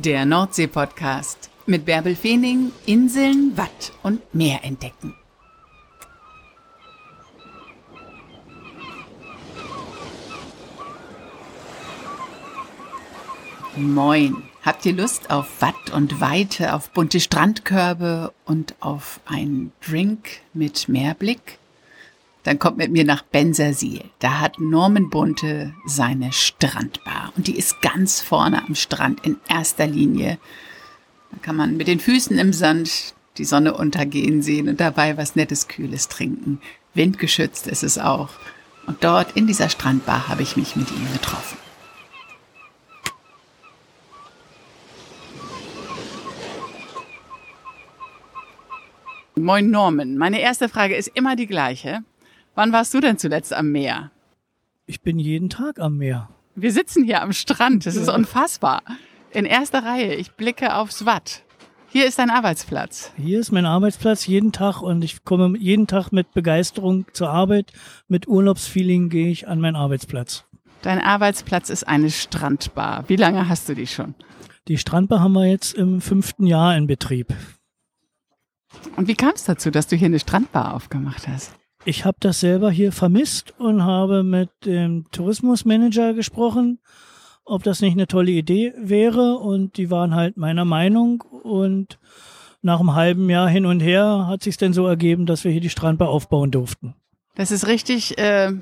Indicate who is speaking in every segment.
Speaker 1: Der Nordsee-Podcast mit Bärbel Feening, Inseln, Watt und Meer entdecken. Moin. Habt ihr Lust auf Watt und Weite, auf bunte Strandkörbe und auf einen Drink mit Meerblick? Dann kommt mit mir nach Bensersiel. Da hat Norman Bunte seine Strandbar. Und die ist ganz vorne am Strand in erster Linie. Da kann man mit den Füßen im Sand die Sonne untergehen sehen und dabei was Nettes, Kühles trinken. Windgeschützt ist es auch. Und dort in dieser Strandbar habe ich mich mit ihm getroffen. Moin Norman. Meine erste Frage ist immer die gleiche. Wann warst du denn zuletzt am Meer?
Speaker 2: Ich bin jeden Tag am Meer.
Speaker 1: Wir sitzen hier am Strand. Das ist unfassbar. In erster Reihe. Ich blicke aufs Watt. Hier ist dein Arbeitsplatz.
Speaker 2: Hier ist mein Arbeitsplatz jeden Tag und ich komme jeden Tag mit Begeisterung zur Arbeit. Mit Urlaubsfeeling gehe ich an meinen Arbeitsplatz.
Speaker 1: Dein Arbeitsplatz ist eine Strandbar. Wie lange hast du die schon?
Speaker 2: Die Strandbar haben wir jetzt im fünften Jahr in Betrieb.
Speaker 1: Und wie kam es dazu, dass du hier eine Strandbar aufgemacht hast?
Speaker 2: Ich habe das selber hier vermisst und habe mit dem Tourismusmanager gesprochen, ob das nicht eine tolle Idee wäre. Und die waren halt meiner Meinung. Und nach einem halben Jahr hin und her hat sich denn so ergeben, dass wir hier die Strandbar aufbauen durften.
Speaker 1: Das ist richtig, äh,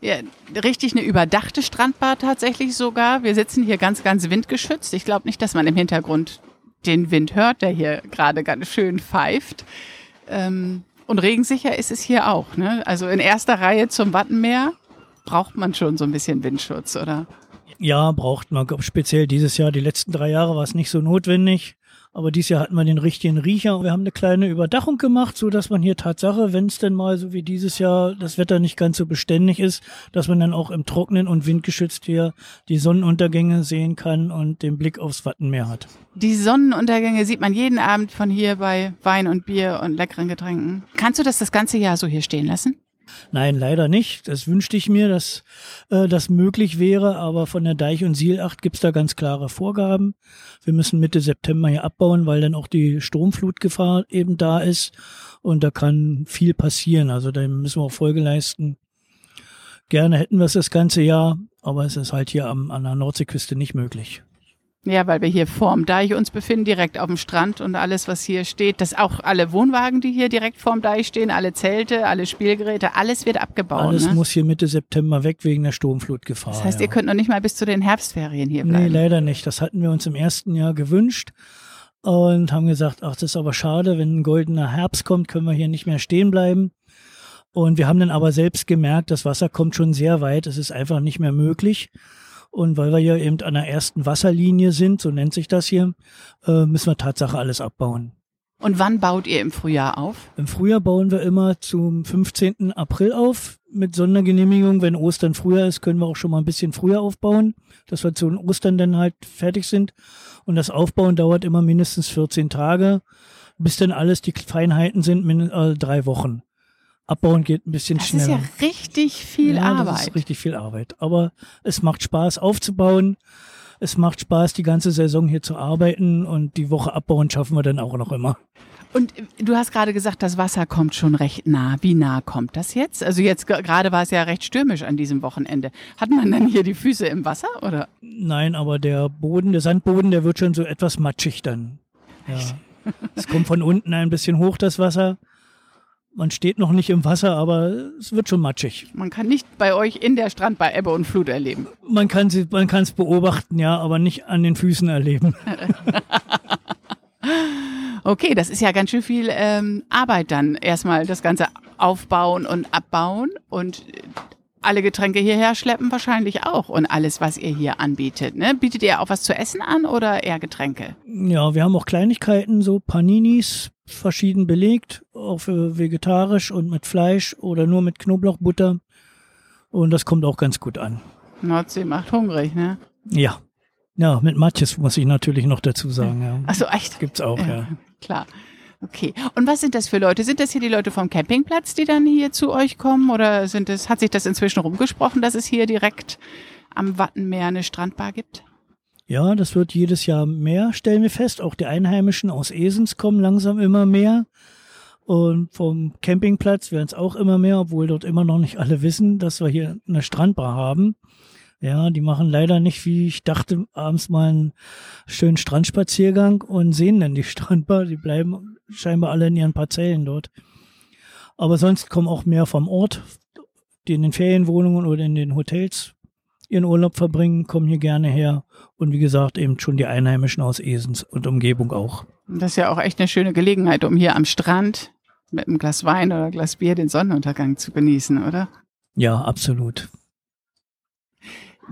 Speaker 1: ja, richtig eine überdachte Strandbar tatsächlich sogar. Wir sitzen hier ganz, ganz windgeschützt. Ich glaube nicht, dass man im Hintergrund den Wind hört, der hier gerade ganz schön pfeift. Ähm, und regensicher ist es hier auch. Ne? Also in erster Reihe zum Wattenmeer braucht man schon so ein bisschen Windschutz, oder?
Speaker 2: Ja, braucht man. Speziell dieses Jahr, die letzten drei Jahre war es nicht so notwendig. Aber dieses Jahr hatten wir den richtigen Riecher. Wir haben eine kleine Überdachung gemacht, so dass man hier Tatsache, wenn es denn mal so wie dieses Jahr das Wetter nicht ganz so beständig ist, dass man dann auch im Trocknen und windgeschützt hier die Sonnenuntergänge sehen kann und den Blick aufs Wattenmeer hat.
Speaker 1: Die Sonnenuntergänge sieht man jeden Abend von hier bei Wein und Bier und leckeren Getränken. Kannst du das das ganze Jahr so hier stehen lassen?
Speaker 2: Nein, leider nicht. Das wünschte ich mir, dass äh, das möglich wäre, aber von der Deich- und Sielacht gibt's da ganz klare Vorgaben. Wir müssen Mitte September hier abbauen, weil dann auch die Stromflutgefahr eben da ist und da kann viel passieren. Also da müssen wir auch Folge leisten. Gerne hätten wir es das ganze Jahr, aber es ist halt hier am, an der Nordseeküste nicht möglich.
Speaker 1: Ja, weil wir hier vorm Deich uns befinden, direkt auf dem Strand und alles, was hier steht, das auch alle Wohnwagen, die hier direkt vorm Deich stehen, alle Zelte, alle Spielgeräte, alles wird abgebaut.
Speaker 2: Alles
Speaker 1: ne?
Speaker 2: muss hier Mitte September weg wegen der Sturmflutgefahr.
Speaker 1: Das heißt,
Speaker 2: ja.
Speaker 1: ihr könnt noch nicht mal bis zu den Herbstferien hier bleiben.
Speaker 2: Nee, leider nicht. Das hatten wir uns im ersten Jahr gewünscht und haben gesagt, ach, das ist aber schade, wenn ein goldener Herbst kommt, können wir hier nicht mehr stehen bleiben. Und wir haben dann aber selbst gemerkt, das Wasser kommt schon sehr weit, es ist einfach nicht mehr möglich. Und weil wir ja eben an der ersten Wasserlinie sind, so nennt sich das hier, äh, müssen wir Tatsache alles abbauen.
Speaker 1: Und wann baut ihr im Frühjahr auf?
Speaker 2: Im Frühjahr bauen wir immer zum 15. April auf mit Sondergenehmigung. Wenn Ostern früher ist, können wir auch schon mal ein bisschen früher aufbauen, dass wir zu Ostern dann halt fertig sind. Und das Aufbauen dauert immer mindestens 14 Tage, bis dann alles die Feinheiten sind, mindestens äh, drei Wochen. Abbauen geht ein bisschen
Speaker 1: Das
Speaker 2: schneller.
Speaker 1: ist ja richtig viel
Speaker 2: ja,
Speaker 1: Arbeit.
Speaker 2: Das ist richtig viel Arbeit. Aber es macht Spaß aufzubauen. Es macht Spaß, die ganze Saison hier zu arbeiten und die Woche abbauen schaffen wir dann auch noch immer.
Speaker 1: Und du hast gerade gesagt, das Wasser kommt schon recht nah. Wie nah kommt das jetzt? Also jetzt ge- gerade war es ja recht stürmisch an diesem Wochenende. Hat man dann hier die Füße im Wasser oder?
Speaker 2: Nein, aber der Boden, der Sandboden, der wird schon so etwas matschig dann. Ja. Es kommt von unten ein bisschen hoch, das Wasser. Man steht noch nicht im Wasser, aber es wird schon matschig.
Speaker 1: Man kann nicht bei euch in der Strand bei Ebbe und Flut erleben.
Speaker 2: Man kann sie, man kann es beobachten, ja, aber nicht an den Füßen erleben.
Speaker 1: Okay, das ist ja ganz schön viel ähm, Arbeit dann. Erstmal das Ganze aufbauen und abbauen und alle Getränke hierher schleppen wahrscheinlich auch und alles, was ihr hier anbietet. Ne? Bietet ihr auch was zu essen an oder eher Getränke?
Speaker 2: Ja, wir haben auch Kleinigkeiten, so Paninis, verschieden belegt, auch für vegetarisch und mit Fleisch oder nur mit Knoblauchbutter. Und das kommt auch ganz gut an.
Speaker 1: Nordsee macht hungrig, ne?
Speaker 2: Ja. Ja, mit Matjes muss ich natürlich noch dazu sagen. Ja.
Speaker 1: Ach so, echt?
Speaker 2: Gibt's auch, ja.
Speaker 1: Klar. Okay. Und was sind das für Leute? Sind das hier die Leute vom Campingplatz, die dann hier zu euch kommen? Oder sind es, hat sich das inzwischen rumgesprochen, dass es hier direkt am Wattenmeer eine Strandbar gibt?
Speaker 2: Ja, das wird jedes Jahr mehr, stellen wir fest. Auch die Einheimischen aus Esens kommen langsam immer mehr. Und vom Campingplatz werden es auch immer mehr, obwohl dort immer noch nicht alle wissen, dass wir hier eine Strandbar haben. Ja, die machen leider nicht, wie ich dachte, abends mal einen schönen Strandspaziergang und sehen dann die Strandbar. Die bleiben scheinbar alle in ihren Parzellen dort. Aber sonst kommen auch mehr vom Ort, die in den Ferienwohnungen oder in den Hotels ihren Urlaub verbringen, kommen hier gerne her. Und wie gesagt, eben schon die Einheimischen aus Esens und Umgebung auch.
Speaker 1: Das ist ja auch echt eine schöne Gelegenheit, um hier am Strand mit einem Glas Wein oder Glas Bier den Sonnenuntergang zu genießen, oder?
Speaker 2: Ja, absolut.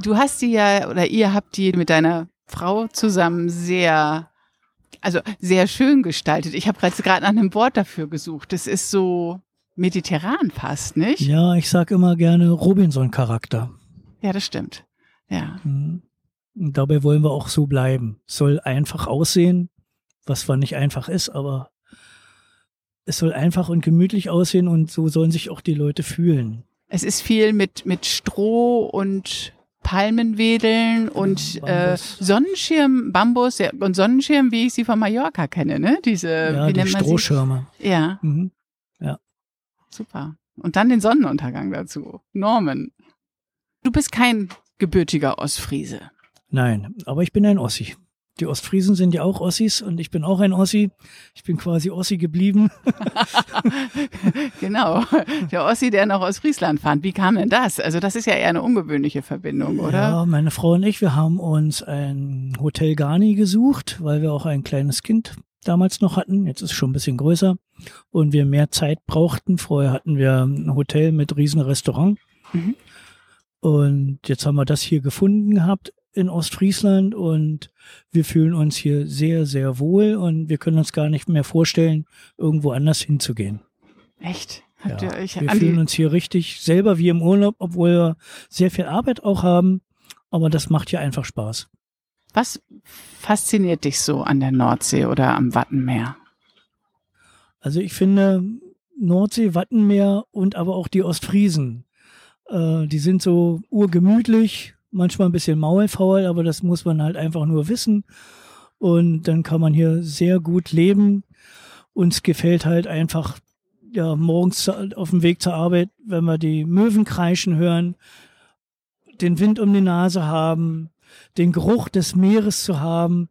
Speaker 1: Du hast die ja, oder ihr habt die mit deiner Frau zusammen sehr, also sehr schön gestaltet. Ich habe gerade nach einem Wort dafür gesucht. Das ist so mediterran fast, nicht?
Speaker 2: Ja, ich sag immer gerne Robinson-Charakter.
Speaker 1: Ja, das stimmt. Ja.
Speaker 2: Mhm. Dabei wollen wir auch so bleiben. Soll einfach aussehen, was zwar nicht einfach ist, aber es soll einfach und gemütlich aussehen und so sollen sich auch die Leute fühlen.
Speaker 1: Es ist viel mit, mit Stroh und Palmenwedeln und äh, Sonnenschirm, Bambus ja, und Sonnenschirm, wie ich sie von Mallorca kenne, ne? Diese
Speaker 2: ja,
Speaker 1: wie
Speaker 2: die
Speaker 1: nennt man
Speaker 2: Strohschirme.
Speaker 1: sie? Ja,
Speaker 2: Mhm. Ja.
Speaker 1: super. Und dann den Sonnenuntergang dazu. Norman. Du bist kein gebürtiger Ostfriese.
Speaker 2: Nein, aber ich bin ein Ossi. Die Ostfriesen sind ja auch Ossis und ich bin auch ein Ossi. Ich bin quasi Ossi geblieben.
Speaker 1: genau. Der Ossi, der noch aus Friesland fand. Wie kam denn das? Also das ist ja eher eine ungewöhnliche Verbindung, oder?
Speaker 2: Ja, meine Frau und ich, wir haben uns ein Hotel Garni gesucht, weil wir auch ein kleines Kind damals noch hatten. Jetzt ist es schon ein bisschen größer und wir mehr Zeit brauchten. Vorher hatten wir ein Hotel mit riesen Restaurant.
Speaker 1: Mhm.
Speaker 2: Und jetzt haben wir das hier gefunden gehabt in Ostfriesland und wir fühlen uns hier sehr, sehr wohl und wir können uns gar nicht mehr vorstellen, irgendwo anders hinzugehen.
Speaker 1: Echt? Habt
Speaker 2: Ja,
Speaker 1: ihr euch
Speaker 2: wir fühlen uns hier richtig selber wie im Urlaub, obwohl wir sehr viel Arbeit auch haben. Aber das macht hier einfach Spaß.
Speaker 1: was fasziniert dich so an der Nordsee oder am Wattenmeer?
Speaker 2: Also ich finde Nordsee, Wattenmeer und aber auch die Ostfriesen, äh, die sind so urgemütlich, manchmal ein bisschen maulfaul, aber das muss man halt einfach nur wissen. Und dann kann man hier sehr gut leben. Uns gefällt halt einfach, ja, morgens auf dem Weg zur Arbeit, wenn wir die Möwen kreischen hören, den Wind um die Nase haben, den Geruch des Meeres zu haben.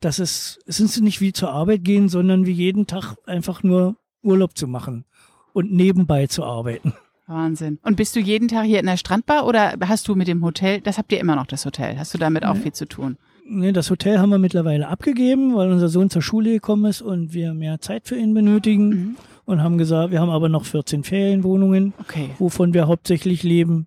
Speaker 2: Das ist, es ist nicht wie zur Arbeit gehen, sondern wie jeden Tag einfach nur Urlaub zu machen und nebenbei zu arbeiten.
Speaker 1: Wahnsinn. Und bist du jeden Tag hier in der Strandbar oder hast du mit dem Hotel, das habt ihr immer noch, das Hotel, hast du damit auch viel zu tun?
Speaker 2: Nee, das Hotel haben wir mittlerweile abgegeben, weil unser Sohn zur Schule gekommen ist und wir mehr Zeit für ihn benötigen
Speaker 1: Mhm.
Speaker 2: und haben gesagt, wir haben aber noch 14 Ferienwohnungen,
Speaker 1: Okay.
Speaker 2: wovon wir hauptsächlich leben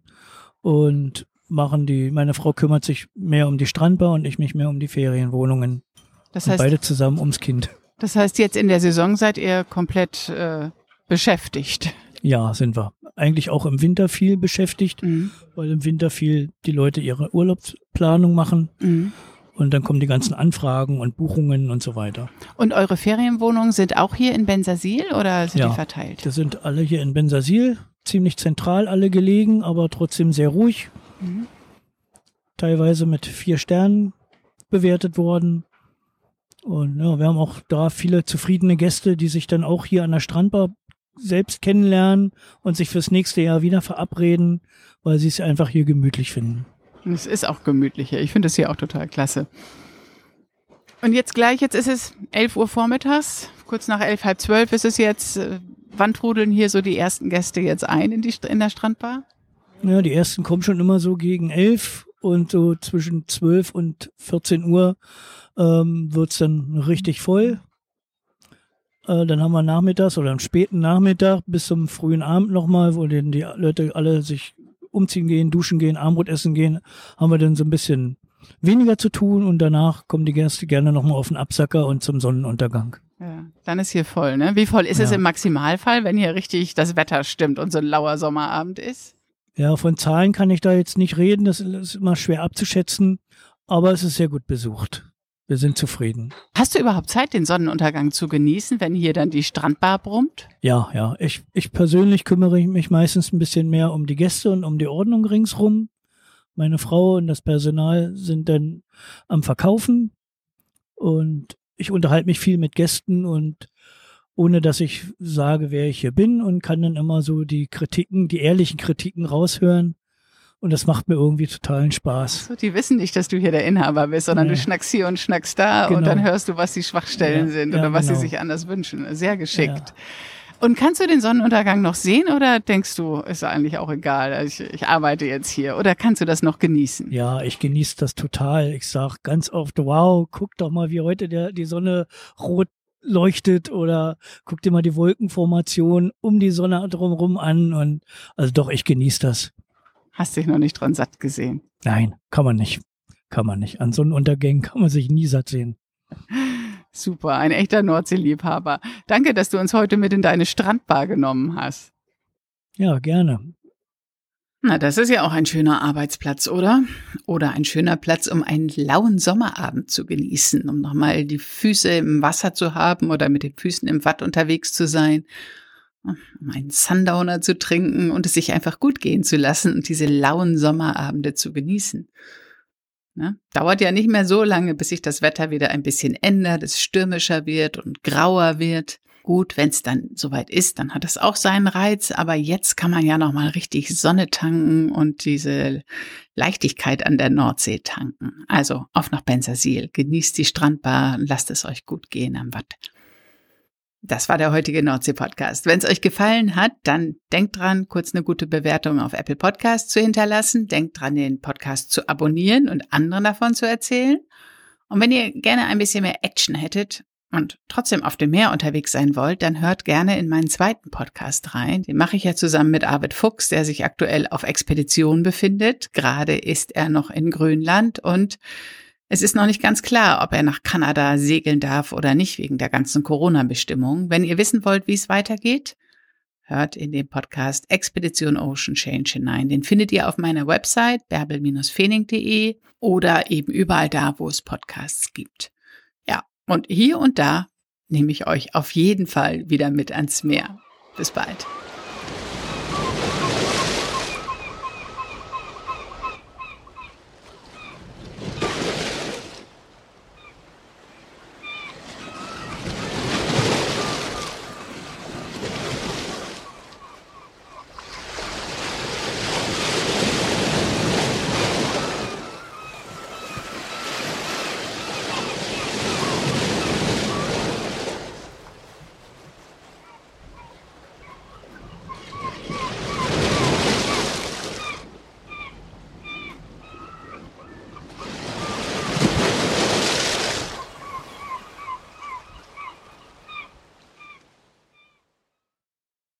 Speaker 2: und machen die, meine Frau kümmert sich mehr um die Strandbar und ich mich mehr um die Ferienwohnungen.
Speaker 1: Das
Speaker 2: und
Speaker 1: heißt,
Speaker 2: beide zusammen ums Kind.
Speaker 1: das heißt, jetzt in der Saison seid ihr komplett äh, beschäftigt.
Speaker 2: Ja, sind wir. Eigentlich auch im Winter viel beschäftigt,
Speaker 1: Mhm.
Speaker 2: weil im Winter viel die Leute ihre Urlaubsplanung machen
Speaker 1: Mhm.
Speaker 2: und dann kommen die ganzen Anfragen und Buchungen und so weiter.
Speaker 1: Und eure Ferienwohnungen sind auch hier in Bensasil oder sind
Speaker 2: Ja.
Speaker 1: die verteilt?
Speaker 2: Das sind alle hier in Bensasil, ziemlich zentral alle gelegen, aber trotzdem sehr ruhig.
Speaker 1: Mhm.
Speaker 2: Teilweise mit vier Sternen bewertet worden. Und ja, wir haben auch da viele zufriedene Gäste, die sich dann auch hier an der Strandbar selbst kennenlernen und sich fürs nächste Jahr wieder verabreden, weil sie es einfach hier gemütlich finden.
Speaker 1: Und Es ist auch gemütlicher. Ich finde es hier auch total klasse. Und jetzt gleich, jetzt ist es 11 Uhr vormittags, kurz nach elf, halb zwölf ist es jetzt. Äh, Wann trudeln hier so die ersten Gäste jetzt ein in, die, in der Strandbar?
Speaker 2: Ja, die ersten kommen schon immer so gegen elf und so zwischen zwölf und 14 Uhr ähm, wird's dann richtig voll. Äh, dann haben wir nachmittags oder am späten Nachmittag bis zum frühen Abend nochmal, wo dann die Leute alle sich umziehen gehen, duschen gehen, Armbrot essen gehen, haben wir dann so ein bisschen weniger zu tun und danach kommen die Gäste gerne nochmal auf den Absacker und zum Sonnenuntergang.
Speaker 1: Ja, dann ist hier voll, ne? Wie voll ist es
Speaker 2: Ja.
Speaker 1: im Maximalfall, wenn hier richtig das Wetter stimmt und so ein lauer Sommerabend ist?
Speaker 2: Ja, von Zahlen kann ich da jetzt nicht reden, das ist immer schwer abzuschätzen, aber es ist sehr gut besucht. Wir sind zufrieden.
Speaker 1: Hast du überhaupt Zeit, den Sonnenuntergang zu genießen, wenn hier dann die Strandbar brummt?
Speaker 2: Ja, ja. Ich, ich persönlich kümmere mich meistens ein bisschen mehr um die Gäste und um die Ordnung ringsrum, Meine Frau und das Personal sind dann am Verkaufen und ich unterhalte mich viel mit Gästen und ohne dass ich sage, wer ich hier bin und kann dann immer so die Kritiken, die ehrlichen Kritiken raushören. Und das macht mir irgendwie totalen Spaß.
Speaker 1: So, die wissen nicht, dass du hier der Inhaber bist, sondern ja. du schnackst hier und schnackst da genau. und dann hörst du, was die Schwachstellen ja, sind oder ja, was genau. sie sich anders wünschen. Sehr geschickt. Und kannst du den Sonnenuntergang noch sehen oder denkst du, ist eigentlich auch egal, ich, ich arbeite jetzt hier oder kannst du das noch genießen?
Speaker 2: Ja, ich genieße das total. Ich sag ganz oft, wow, guck doch mal, wie heute der, die Sonne rot leuchtet oder guck dir mal die Wolkenformation um die Sonne drumherum an und also doch, ich genieße das.
Speaker 1: Hast dich noch nicht dran satt gesehen?
Speaker 2: Nein, kann man nicht. Kann man nicht. An Sonnenuntergängen kann man sich nie satt sehen.
Speaker 1: Super, ein echter Nordseeliebhaber. Danke, dass du uns heute mit in deine Strandbar genommen hast.
Speaker 2: Ja, gerne.
Speaker 1: Na, das ist ja auch ein schöner Arbeitsplatz, oder? Oder ein schöner Platz, um einen lauen Sommerabend zu genießen, um nochmal die Füße im Wasser zu haben oder mit den Füßen im Watt unterwegs zu sein, um einen Sundowner zu trinken und es sich einfach gut gehen zu lassen und diese lauen Sommerabende zu genießen. Ne? Dauert ja nicht mehr so lange, bis sich das Wetter wieder ein bisschen ändert, es stürmischer wird und grauer wird. Gut, wenn es dann soweit ist, dann hat es auch seinen Reiz, aber jetzt kann man ja noch mal richtig Sonne tanken und diese Leichtigkeit an der Nordsee tanken. Also auf nach Bensersiel, genießt die Strandbar und lasst es euch gut gehen am Watt. Das war der heutige Nordsee-Podcast. Wenn es euch gefallen hat, dann denkt dran, kurz eine gute Bewertung auf Apple Podcast zu hinterlassen. Denkt dran, den Podcast zu abonnieren und anderen davon zu erzählen. Und wenn ihr gerne ein bisschen mehr Action hättet und trotzdem auf dem Meer unterwegs sein wollt, dann hört gerne in meinen zweiten Podcast rein. Den mache ich ja zusammen mit Arvid Fuchs, der sich aktuell auf Expedition befindet. Gerade ist er noch in Grönland und es ist noch nicht ganz klar, ob er nach Kanada segeln darf oder nicht wegen der ganzen Corona-Bestimmungen. Wenn ihr wissen wollt, wie es weitergeht, hört in den Podcast Expedition Ocean Change hinein. Den findet ihr auf meiner Website bärbel-fening.de oder eben überall da, wo es Podcasts gibt. Ja, und hier und da nehme ich euch auf jeden Fall wieder mit ans Meer. Bis bald.